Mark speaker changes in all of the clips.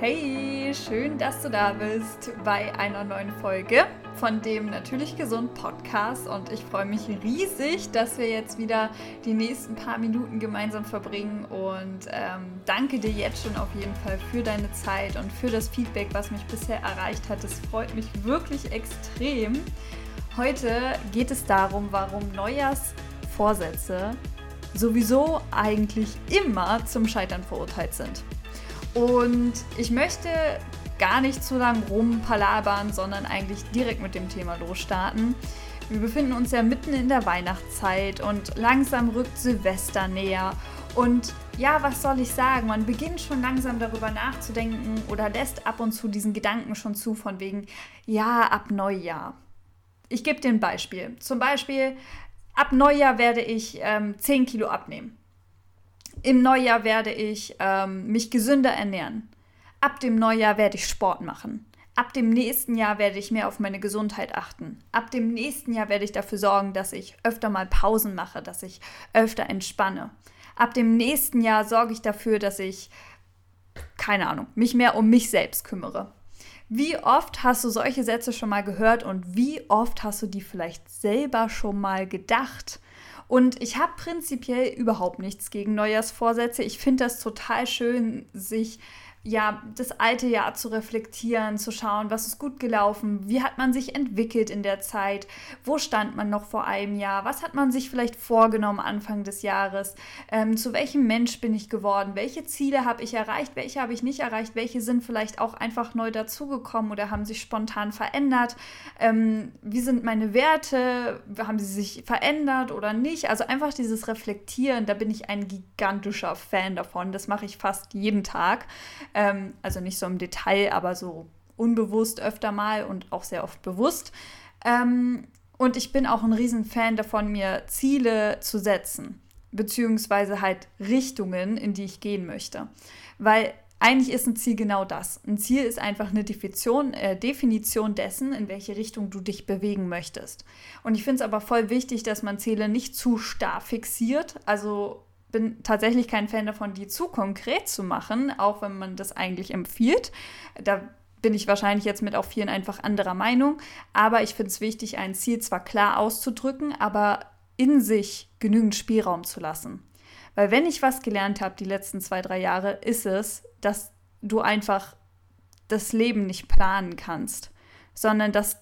Speaker 1: Hey, schön, dass du da bist bei einer neuen Folge von dem Natürlich Gesund Podcast und ich freue mich riesig, dass wir jetzt wieder die nächsten paar Minuten gemeinsam verbringen und ähm, danke dir jetzt schon auf jeden Fall für deine Zeit und für das Feedback, was mich bisher erreicht hat. Es freut mich wirklich extrem. Heute geht es darum, warum Neujahrsvorsätze sowieso eigentlich immer zum Scheitern verurteilt sind. Und ich möchte gar nicht zu lang rumpalabern, sondern eigentlich direkt mit dem Thema losstarten. Wir befinden uns ja mitten in der Weihnachtszeit und langsam rückt Silvester näher. Und ja, was soll ich sagen? Man beginnt schon langsam darüber nachzudenken oder lässt ab und zu diesen Gedanken schon zu, von wegen, ja, ab Neujahr. Ich gebe dir ein Beispiel. Zum Beispiel, ab Neujahr werde ich ähm, 10 Kilo abnehmen. Im Neujahr werde ich ähm, mich gesünder ernähren. Ab dem Neujahr werde ich Sport machen. Ab dem nächsten Jahr werde ich mehr auf meine Gesundheit achten. Ab dem nächsten Jahr werde ich dafür sorgen, dass ich öfter mal Pausen mache, dass ich öfter entspanne. Ab dem nächsten Jahr sorge ich dafür, dass ich, keine Ahnung, mich mehr um mich selbst kümmere. Wie oft hast du solche Sätze schon mal gehört und wie oft hast du die vielleicht selber schon mal gedacht? Und ich habe prinzipiell überhaupt nichts gegen Neujahrsvorsätze. Ich finde das total schön, sich ja, das alte Jahr zu reflektieren, zu schauen, was ist gut gelaufen, wie hat man sich entwickelt in der Zeit, wo stand man noch vor einem Jahr, was hat man sich vielleicht vorgenommen Anfang des Jahres, ähm, zu welchem Mensch bin ich geworden, welche Ziele habe ich erreicht, welche habe ich nicht erreicht, welche sind vielleicht auch einfach neu dazugekommen oder haben sich spontan verändert, ähm, wie sind meine Werte, haben sie sich verändert oder nicht, also einfach dieses Reflektieren, da bin ich ein gigantischer Fan davon, das mache ich fast jeden Tag. Ähm, also nicht so im Detail, aber so unbewusst öfter mal und auch sehr oft bewusst. Ähm, und ich bin auch ein Riesenfan davon, mir Ziele zu setzen, beziehungsweise halt Richtungen, in die ich gehen möchte. Weil eigentlich ist ein Ziel genau das. Ein Ziel ist einfach eine Definition, äh, Definition dessen, in welche Richtung du dich bewegen möchtest. Und ich finde es aber voll wichtig, dass man Ziele nicht zu starr fixiert. Also bin tatsächlich kein Fan davon, die zu konkret zu machen, auch wenn man das eigentlich empfiehlt. Da bin ich wahrscheinlich jetzt mit auch vielen einfach anderer Meinung. Aber ich finde es wichtig, ein Ziel zwar klar auszudrücken, aber in sich genügend Spielraum zu lassen. Weil wenn ich was gelernt habe die letzten zwei, drei Jahre, ist es, dass du einfach das Leben nicht planen kannst, sondern dass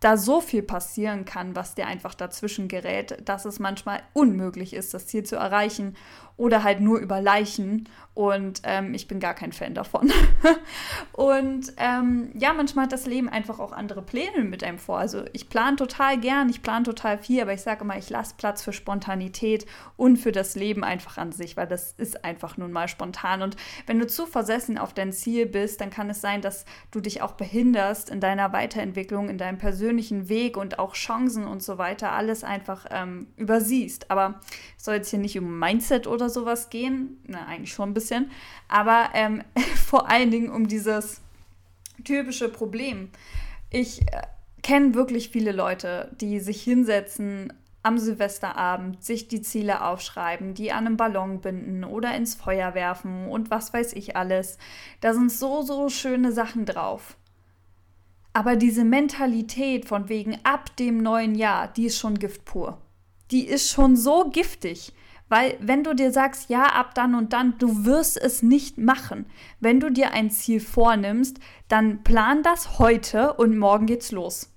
Speaker 1: da so viel passieren kann, was dir einfach dazwischen gerät, dass es manchmal unmöglich ist, das Ziel zu erreichen oder halt nur über Leichen. Und ähm, ich bin gar kein Fan davon. und ähm, ja, manchmal hat das Leben einfach auch andere Pläne mit einem vor. Also ich plane total gern, ich plane total viel, aber ich sage immer, ich lasse Platz für Spontanität und für das Leben einfach an sich, weil das ist einfach nun mal spontan. Und wenn du zu versessen auf dein Ziel bist, dann kann es sein, dass du dich auch behinderst in deiner Weiterentwicklung, in deinem persönlichen Weg und auch Chancen und so weiter, alles einfach ähm, übersiehst. Aber es soll jetzt hier nicht um Mindset oder oder sowas gehen. Na, eigentlich schon ein bisschen. Aber ähm, vor allen Dingen um dieses typische Problem. Ich äh, kenne wirklich viele Leute, die sich hinsetzen am Silvesterabend, sich die Ziele aufschreiben, die an einem Ballon binden oder ins Feuer werfen und was weiß ich alles. Da sind so, so schöne Sachen drauf. Aber diese Mentalität von wegen ab dem neuen Jahr, die ist schon Gift pur. Die ist schon so giftig. Weil wenn du dir sagst, ja, ab dann und dann, du wirst es nicht machen. Wenn du dir ein Ziel vornimmst, dann plan das heute und morgen geht's los.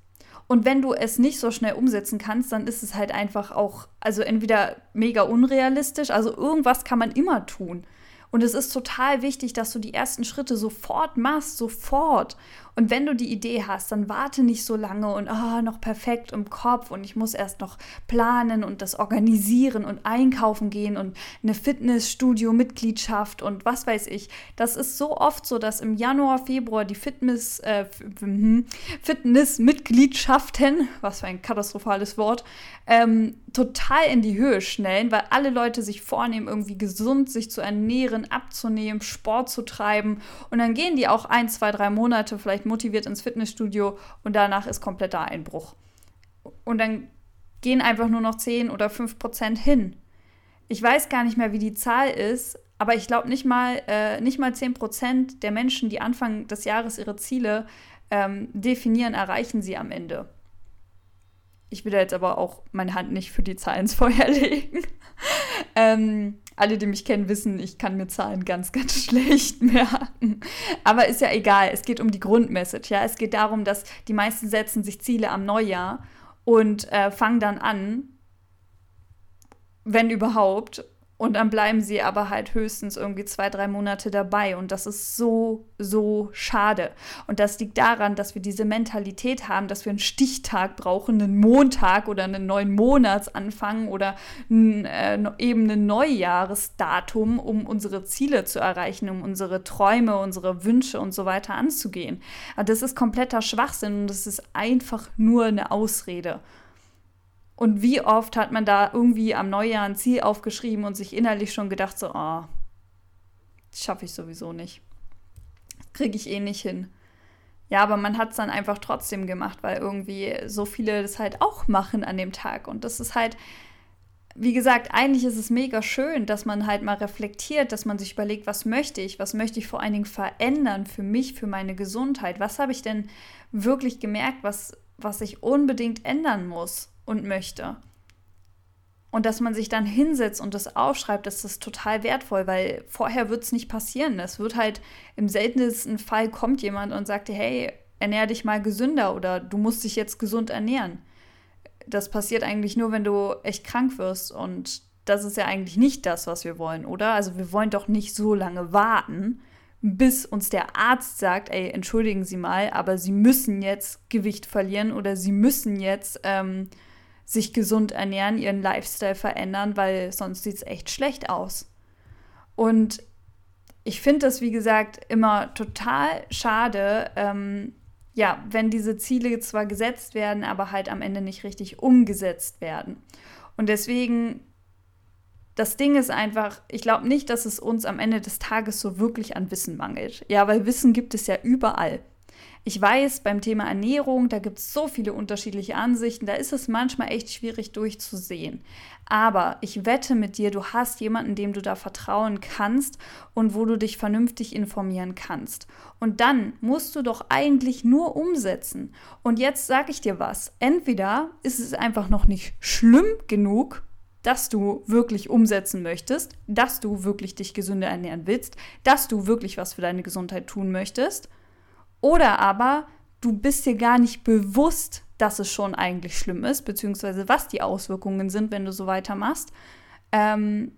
Speaker 1: Und wenn du es nicht so schnell umsetzen kannst, dann ist es halt einfach auch, also entweder mega unrealistisch, also irgendwas kann man immer tun. Und es ist total wichtig, dass du die ersten Schritte sofort machst, sofort. Und wenn du die Idee hast, dann warte nicht so lange und oh, noch perfekt im Kopf und ich muss erst noch planen und das organisieren und einkaufen gehen und eine Fitnessstudio-Mitgliedschaft und was weiß ich. Das ist so oft so, dass im Januar, Februar die Fitness, äh, hm, Fitness-Mitgliedschaften, was für ein katastrophales Wort, ähm, total in die Höhe schnellen, weil alle Leute sich vornehmen, irgendwie gesund sich zu ernähren, abzunehmen, Sport zu treiben und dann gehen die auch ein, zwei, drei Monate vielleicht motiviert ins Fitnessstudio und danach ist kompletter Einbruch. Und dann gehen einfach nur noch 10 oder 5 Prozent hin. Ich weiß gar nicht mehr, wie die Zahl ist, aber ich glaube nicht mal, äh, nicht mal 10% der Menschen, die Anfang des Jahres ihre Ziele ähm, definieren, erreichen sie am Ende. Ich will da jetzt aber auch meine Hand nicht für die Zahlen ins Feuer legen. ähm, alle, die mich kennen, wissen, ich kann mir Zahlen ganz, ganz schlecht merken. Aber ist ja egal. Es geht um die Grundmessage. Ja? Es geht darum, dass die meisten setzen sich Ziele am Neujahr und äh, fangen dann an, wenn überhaupt, und dann bleiben sie aber halt höchstens irgendwie zwei, drei Monate dabei. Und das ist so, so schade. Und das liegt daran, dass wir diese Mentalität haben, dass wir einen Stichtag brauchen, einen Montag oder einen neuen Monatsanfang oder ein, äh, eben ein Neujahresdatum, um unsere Ziele zu erreichen, um unsere Träume, unsere Wünsche und so weiter anzugehen. Aber das ist kompletter Schwachsinn und das ist einfach nur eine Ausrede. Und wie oft hat man da irgendwie am Neujahr ein Ziel aufgeschrieben und sich innerlich schon gedacht, so, oh, schaffe ich sowieso nicht. Kriege ich eh nicht hin. Ja, aber man hat es dann einfach trotzdem gemacht, weil irgendwie so viele das halt auch machen an dem Tag. Und das ist halt, wie gesagt, eigentlich ist es mega schön, dass man halt mal reflektiert, dass man sich überlegt, was möchte ich, was möchte ich vor allen Dingen verändern für mich, für meine Gesundheit. Was habe ich denn wirklich gemerkt, was, was ich unbedingt ändern muss? Und möchte. Und dass man sich dann hinsetzt und das aufschreibt, das ist total wertvoll, weil vorher wird es nicht passieren. Es wird halt im seltensten Fall kommt jemand und sagt hey, ernähr dich mal gesünder oder du musst dich jetzt gesund ernähren. Das passiert eigentlich nur, wenn du echt krank wirst und das ist ja eigentlich nicht das, was wir wollen, oder? Also wir wollen doch nicht so lange warten, bis uns der Arzt sagt, ey, entschuldigen Sie mal, aber Sie müssen jetzt Gewicht verlieren oder Sie müssen jetzt ähm, sich gesund ernähren, ihren Lifestyle verändern, weil sonst sieht es echt schlecht aus. Und ich finde das, wie gesagt, immer total schade, ähm, ja, wenn diese Ziele zwar gesetzt werden, aber halt am Ende nicht richtig umgesetzt werden. Und deswegen, das Ding ist einfach, ich glaube nicht, dass es uns am Ende des Tages so wirklich an Wissen mangelt. Ja, weil Wissen gibt es ja überall. Ich weiß, beim Thema Ernährung, da gibt es so viele unterschiedliche Ansichten, da ist es manchmal echt schwierig durchzusehen. Aber ich wette mit dir, du hast jemanden, dem du da vertrauen kannst und wo du dich vernünftig informieren kannst. Und dann musst du doch eigentlich nur umsetzen. Und jetzt sage ich dir was. Entweder ist es einfach noch nicht schlimm genug, dass du wirklich umsetzen möchtest, dass du wirklich dich gesünder ernähren willst, dass du wirklich was für deine Gesundheit tun möchtest. Oder aber du bist dir gar nicht bewusst, dass es schon eigentlich schlimm ist, beziehungsweise was die Auswirkungen sind, wenn du so weitermachst. Ähm,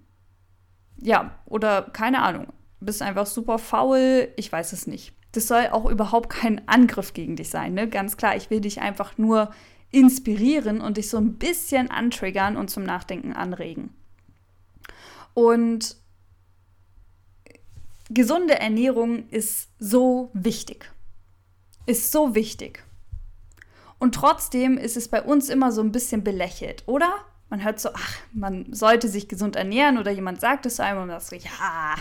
Speaker 1: ja, oder keine Ahnung, bist einfach super faul, ich weiß es nicht. Das soll auch überhaupt kein Angriff gegen dich sein, ne? Ganz klar, ich will dich einfach nur inspirieren und dich so ein bisschen antriggern und zum Nachdenken anregen. Und gesunde Ernährung ist so wichtig ist so wichtig. Und trotzdem ist es bei uns immer so ein bisschen belächelt, oder? Man hört so, ach, man sollte sich gesund ernähren oder jemand sagt es einem und man sagt so, ja.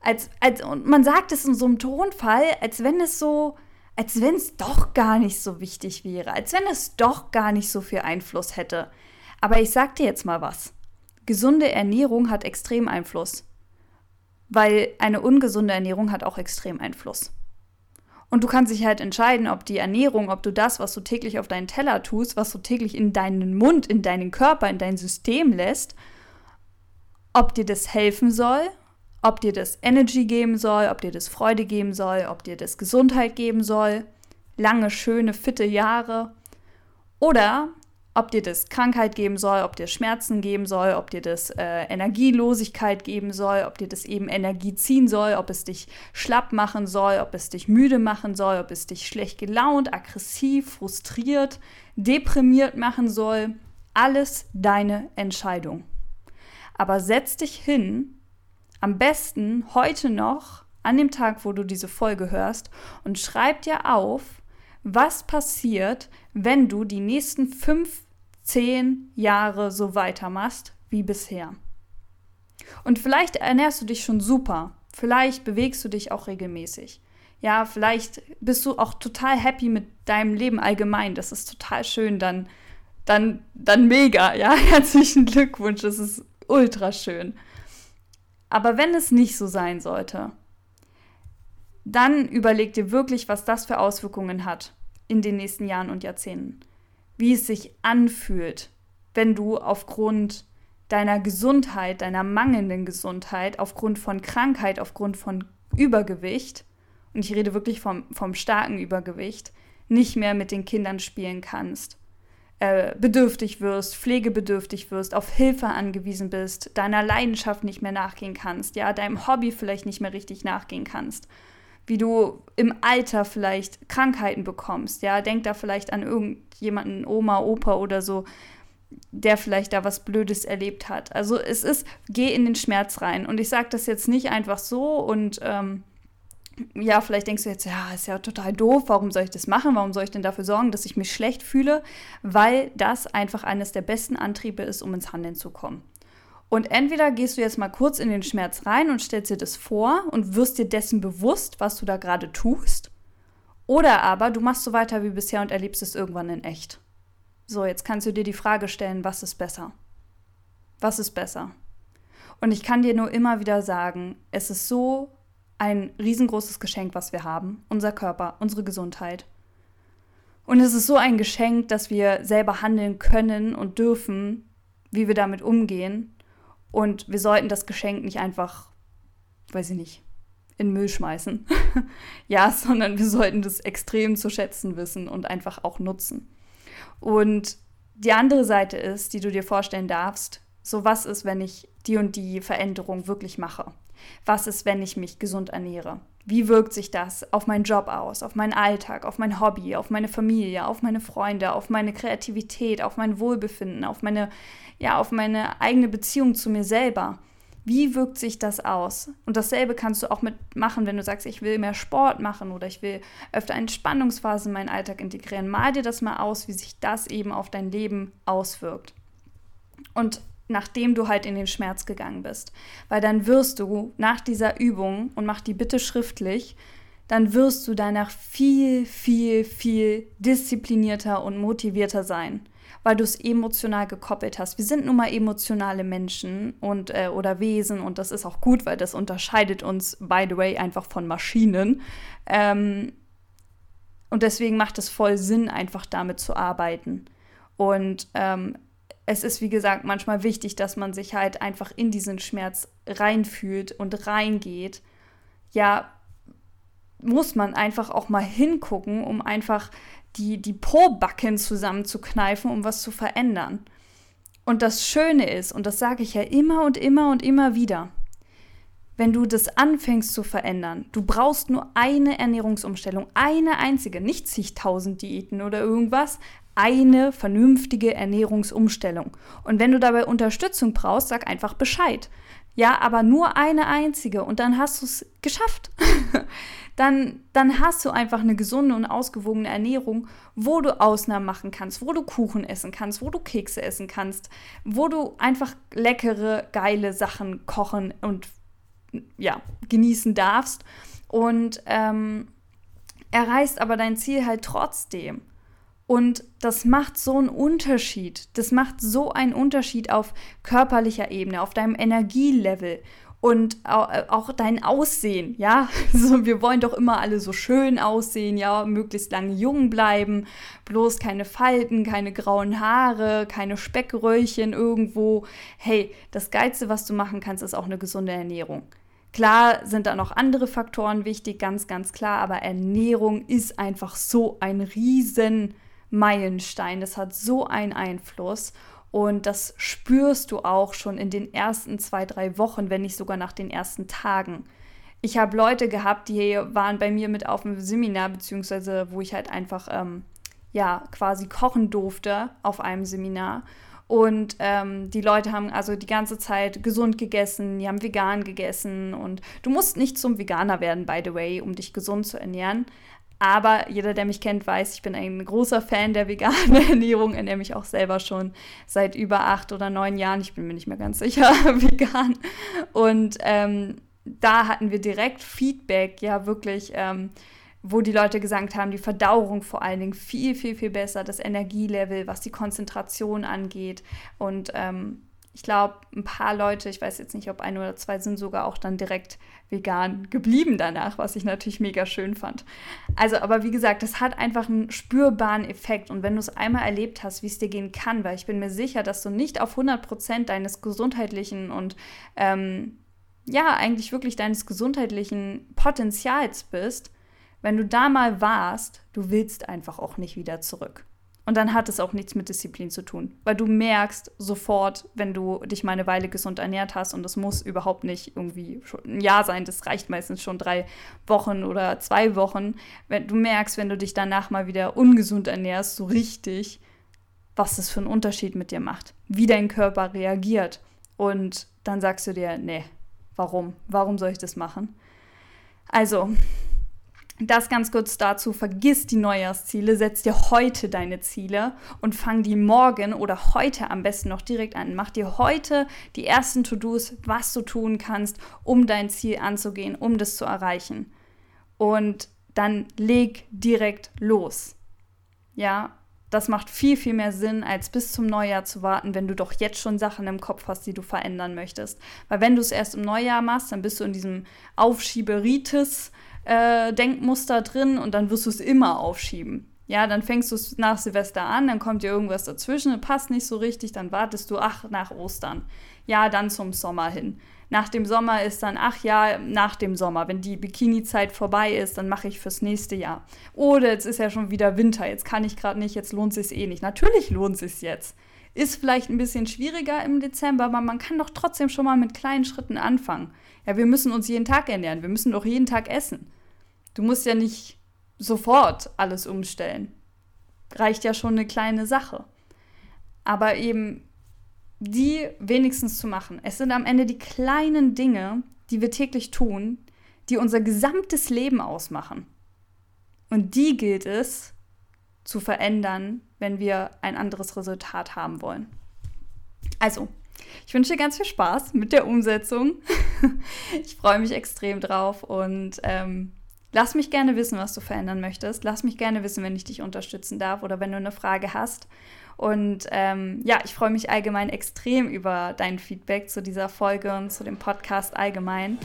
Speaker 1: Als, als, und man sagt es in so einem Tonfall, als wenn es so, als wenn es doch gar nicht so wichtig wäre, als wenn es doch gar nicht so viel Einfluss hätte. Aber ich sag dir jetzt mal was. Gesunde Ernährung hat extrem Einfluss. Weil eine ungesunde Ernährung hat auch extrem Einfluss. Und du kannst dich halt entscheiden, ob die Ernährung, ob du das, was du täglich auf deinen Teller tust, was du täglich in deinen Mund, in deinen Körper, in dein System lässt, ob dir das helfen soll, ob dir das Energy geben soll, ob dir das Freude geben soll, ob dir das Gesundheit geben soll, lange, schöne, fitte Jahre. Oder ob dir das Krankheit geben soll, ob dir Schmerzen geben soll, ob dir das äh, Energielosigkeit geben soll, ob dir das eben Energie ziehen soll, ob es dich schlapp machen soll, ob es dich müde machen soll, ob es dich schlecht gelaunt, aggressiv, frustriert, deprimiert machen soll. Alles deine Entscheidung. Aber setz dich hin, am besten heute noch, an dem Tag, wo du diese Folge hörst, und schreib dir auf, was passiert, wenn du die nächsten fünf, zehn Jahre so weitermachst wie bisher. Und vielleicht ernährst du dich schon super, vielleicht bewegst du dich auch regelmäßig. Ja, vielleicht bist du auch total happy mit deinem Leben allgemein. Das ist total schön, dann, dann, dann mega. Ja, herzlichen Glückwunsch, das ist ultra schön. Aber wenn es nicht so sein sollte, dann überleg dir wirklich, was das für Auswirkungen hat in den nächsten Jahren und Jahrzehnten. Wie es sich anfühlt, wenn du aufgrund deiner Gesundheit, deiner mangelnden Gesundheit, aufgrund von Krankheit, aufgrund von Übergewicht, und ich rede wirklich vom, vom starken Übergewicht, nicht mehr mit den Kindern spielen kannst, äh, bedürftig wirst, pflegebedürftig wirst, auf Hilfe angewiesen bist, deiner Leidenschaft nicht mehr nachgehen kannst, ja, deinem Hobby vielleicht nicht mehr richtig nachgehen kannst wie du im Alter vielleicht Krankheiten bekommst. Ja, denk da vielleicht an irgendjemanden, Oma, Opa oder so, der vielleicht da was Blödes erlebt hat. Also es ist, geh in den Schmerz rein. Und ich sage das jetzt nicht einfach so und ähm, ja, vielleicht denkst du jetzt, ja, ist ja total doof, warum soll ich das machen? Warum soll ich denn dafür sorgen, dass ich mich schlecht fühle? Weil das einfach eines der besten Antriebe ist, um ins Handeln zu kommen. Und entweder gehst du jetzt mal kurz in den Schmerz rein und stellst dir das vor und wirst dir dessen bewusst, was du da gerade tust. Oder aber du machst so weiter wie bisher und erlebst es irgendwann in echt. So, jetzt kannst du dir die Frage stellen, was ist besser? Was ist besser? Und ich kann dir nur immer wieder sagen, es ist so ein riesengroßes Geschenk, was wir haben, unser Körper, unsere Gesundheit. Und es ist so ein Geschenk, dass wir selber handeln können und dürfen, wie wir damit umgehen. Und wir sollten das Geschenk nicht einfach, weiß ich nicht, in Müll schmeißen. ja, sondern wir sollten das extrem zu schätzen wissen und einfach auch nutzen. Und die andere Seite ist, die du dir vorstellen darfst, so was ist, wenn ich die und die Veränderung wirklich mache? Was ist, wenn ich mich gesund ernähre? Wie wirkt sich das auf meinen Job aus, auf meinen Alltag, auf mein Hobby, auf meine Familie, auf meine Freunde, auf meine Kreativität, auf mein Wohlbefinden, auf meine ja, auf meine eigene Beziehung zu mir selber. Wie wirkt sich das aus? Und dasselbe kannst du auch mitmachen, wenn du sagst, ich will mehr Sport machen oder ich will öfter Entspannungsphasen in meinen Alltag integrieren. Mal dir das mal aus, wie sich das eben auf dein Leben auswirkt. Und nachdem du halt in den Schmerz gegangen bist. Weil dann wirst du nach dieser Übung, und mach die bitte schriftlich, dann wirst du danach viel, viel, viel disziplinierter und motivierter sein weil du es emotional gekoppelt hast. Wir sind nun mal emotionale Menschen und äh, oder Wesen und das ist auch gut, weil das unterscheidet uns, by the way, einfach von Maschinen. Ähm, und deswegen macht es voll Sinn, einfach damit zu arbeiten. Und ähm, es ist, wie gesagt, manchmal wichtig, dass man sich halt einfach in diesen Schmerz reinfühlt und reingeht. Ja, muss man einfach auch mal hingucken, um einfach die, die Po-Backen zusammenzukneifen, um was zu verändern. Und das Schöne ist, und das sage ich ja immer und immer und immer wieder, wenn du das anfängst zu verändern, du brauchst nur eine Ernährungsumstellung, eine einzige, nicht zigtausend Diäten oder irgendwas, eine vernünftige Ernährungsumstellung. Und wenn du dabei Unterstützung brauchst, sag einfach Bescheid. Ja, aber nur eine einzige und dann hast du es geschafft. dann, dann hast du einfach eine gesunde und ausgewogene Ernährung, wo du Ausnahmen machen kannst, wo du Kuchen essen kannst, wo du Kekse essen kannst, wo du einfach leckere, geile Sachen kochen und ja, genießen darfst. Und ähm, erreichst aber dein Ziel halt trotzdem. Und das macht so einen Unterschied. Das macht so einen Unterschied auf körperlicher Ebene, auf deinem Energielevel und äh, auch dein Aussehen, ja. Also wir wollen doch immer alle so schön aussehen, ja, möglichst lange jung bleiben, bloß keine Falten, keine grauen Haare, keine Speckröllchen irgendwo. Hey, das Geilste, was du machen kannst, ist auch eine gesunde Ernährung. Klar sind da noch andere Faktoren wichtig, ganz, ganz klar, aber Ernährung ist einfach so ein riesen Meilenstein. Das hat so einen Einfluss. Und das spürst du auch schon in den ersten zwei, drei Wochen, wenn nicht sogar nach den ersten Tagen. Ich habe Leute gehabt, die waren bei mir mit auf dem Seminar, beziehungsweise wo ich halt einfach, ähm, ja, quasi kochen durfte auf einem Seminar. Und ähm, die Leute haben also die ganze Zeit gesund gegessen, die haben vegan gegessen. Und du musst nicht zum Veganer werden, by the way, um dich gesund zu ernähren. Aber jeder, der mich kennt, weiß, ich bin ein großer Fan der veganen Ernährung, ernähre mich auch selber schon seit über acht oder neun Jahren. Ich bin mir nicht mehr ganz sicher, vegan. Und ähm, da hatten wir direkt Feedback, ja, wirklich. Ähm, wo die Leute gesagt haben, die Verdauung vor allen Dingen viel, viel, viel besser, das Energielevel, was die Konzentration angeht. Und ähm, Ich glaube, ein paar Leute, ich weiß jetzt nicht, ob ein oder zwei, sind sogar auch dann direkt vegan geblieben danach, was ich natürlich mega schön fand. Also, aber wie gesagt, das hat einfach einen spürbaren Effekt. Und wenn du es einmal erlebt hast, wie es dir gehen kann, weil ich bin mir sicher, dass du nicht auf 100 Prozent deines gesundheitlichen und ähm, ja, eigentlich wirklich deines gesundheitlichen Potenzials bist, wenn du da mal warst, du willst einfach auch nicht wieder zurück. Und dann hat es auch nichts mit Disziplin zu tun, weil du merkst sofort, wenn du dich mal eine Weile gesund ernährt hast und das muss überhaupt nicht irgendwie ein Jahr sein, das reicht meistens schon drei Wochen oder zwei Wochen, wenn du merkst, wenn du dich danach mal wieder ungesund ernährst, so richtig, was das für einen Unterschied mit dir macht, wie dein Körper reagiert. Und dann sagst du dir, nee, warum? Warum soll ich das machen? Also, das ganz kurz dazu, vergiss die Neujahrsziele, setz dir heute deine Ziele und fang die morgen oder heute am besten noch direkt an. Mach dir heute die ersten To-Dos, was du tun kannst, um dein Ziel anzugehen, um das zu erreichen. Und dann leg direkt los. Ja, das macht viel, viel mehr Sinn, als bis zum Neujahr zu warten, wenn du doch jetzt schon Sachen im Kopf hast, die du verändern möchtest. Weil wenn du es erst im Neujahr machst, dann bist du in diesem Aufschieberitis äh, Denkmuster drin und dann wirst du es immer aufschieben. Ja, dann fängst du es nach Silvester an, dann kommt dir irgendwas dazwischen, passt nicht so richtig, dann wartest du, ach, nach Ostern. Ja, dann zum Sommer hin. Nach dem Sommer ist dann, ach ja, nach dem Sommer. Wenn die Bikini-Zeit vorbei ist, dann mache ich fürs nächste Jahr. Oder jetzt ist ja schon wieder Winter, jetzt kann ich gerade nicht, jetzt lohnt es sich eh nicht. Natürlich lohnt es sich jetzt. Ist vielleicht ein bisschen schwieriger im Dezember, aber man kann doch trotzdem schon mal mit kleinen Schritten anfangen. Ja, wir müssen uns jeden Tag ernähren, wir müssen doch jeden Tag essen. Du musst ja nicht sofort alles umstellen. Reicht ja schon eine kleine Sache. Aber eben die wenigstens zu machen. Es sind am Ende die kleinen Dinge, die wir täglich tun, die unser gesamtes Leben ausmachen. Und die gilt es zu verändern, wenn wir ein anderes Resultat haben wollen. Also, ich wünsche dir ganz viel Spaß mit der Umsetzung. ich freue mich extrem drauf und ähm, lass mich gerne wissen, was du verändern möchtest. Lass mich gerne wissen, wenn ich dich unterstützen darf oder wenn du eine Frage hast. Und ähm, ja, ich freue mich allgemein extrem über dein Feedback zu dieser Folge und zu dem Podcast allgemein.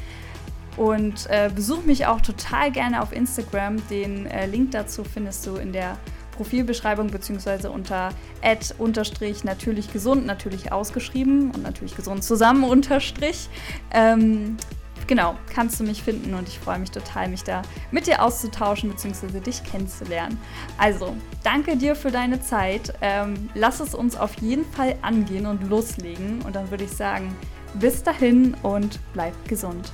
Speaker 1: Und äh, besuch mich auch total gerne auf Instagram. Den äh, Link dazu findest du in der Profilbeschreibung beziehungsweise unter ad unterstrich natürlich gesund, natürlich ausgeschrieben und natürlich gesund zusammen unterstrich. Ähm, genau, kannst du mich finden und ich freue mich total, mich da mit dir auszutauschen bzw. dich kennenzulernen. Also, danke dir für deine Zeit. Ähm, lass es uns auf jeden Fall angehen und loslegen und dann würde ich sagen, bis dahin und bleib gesund.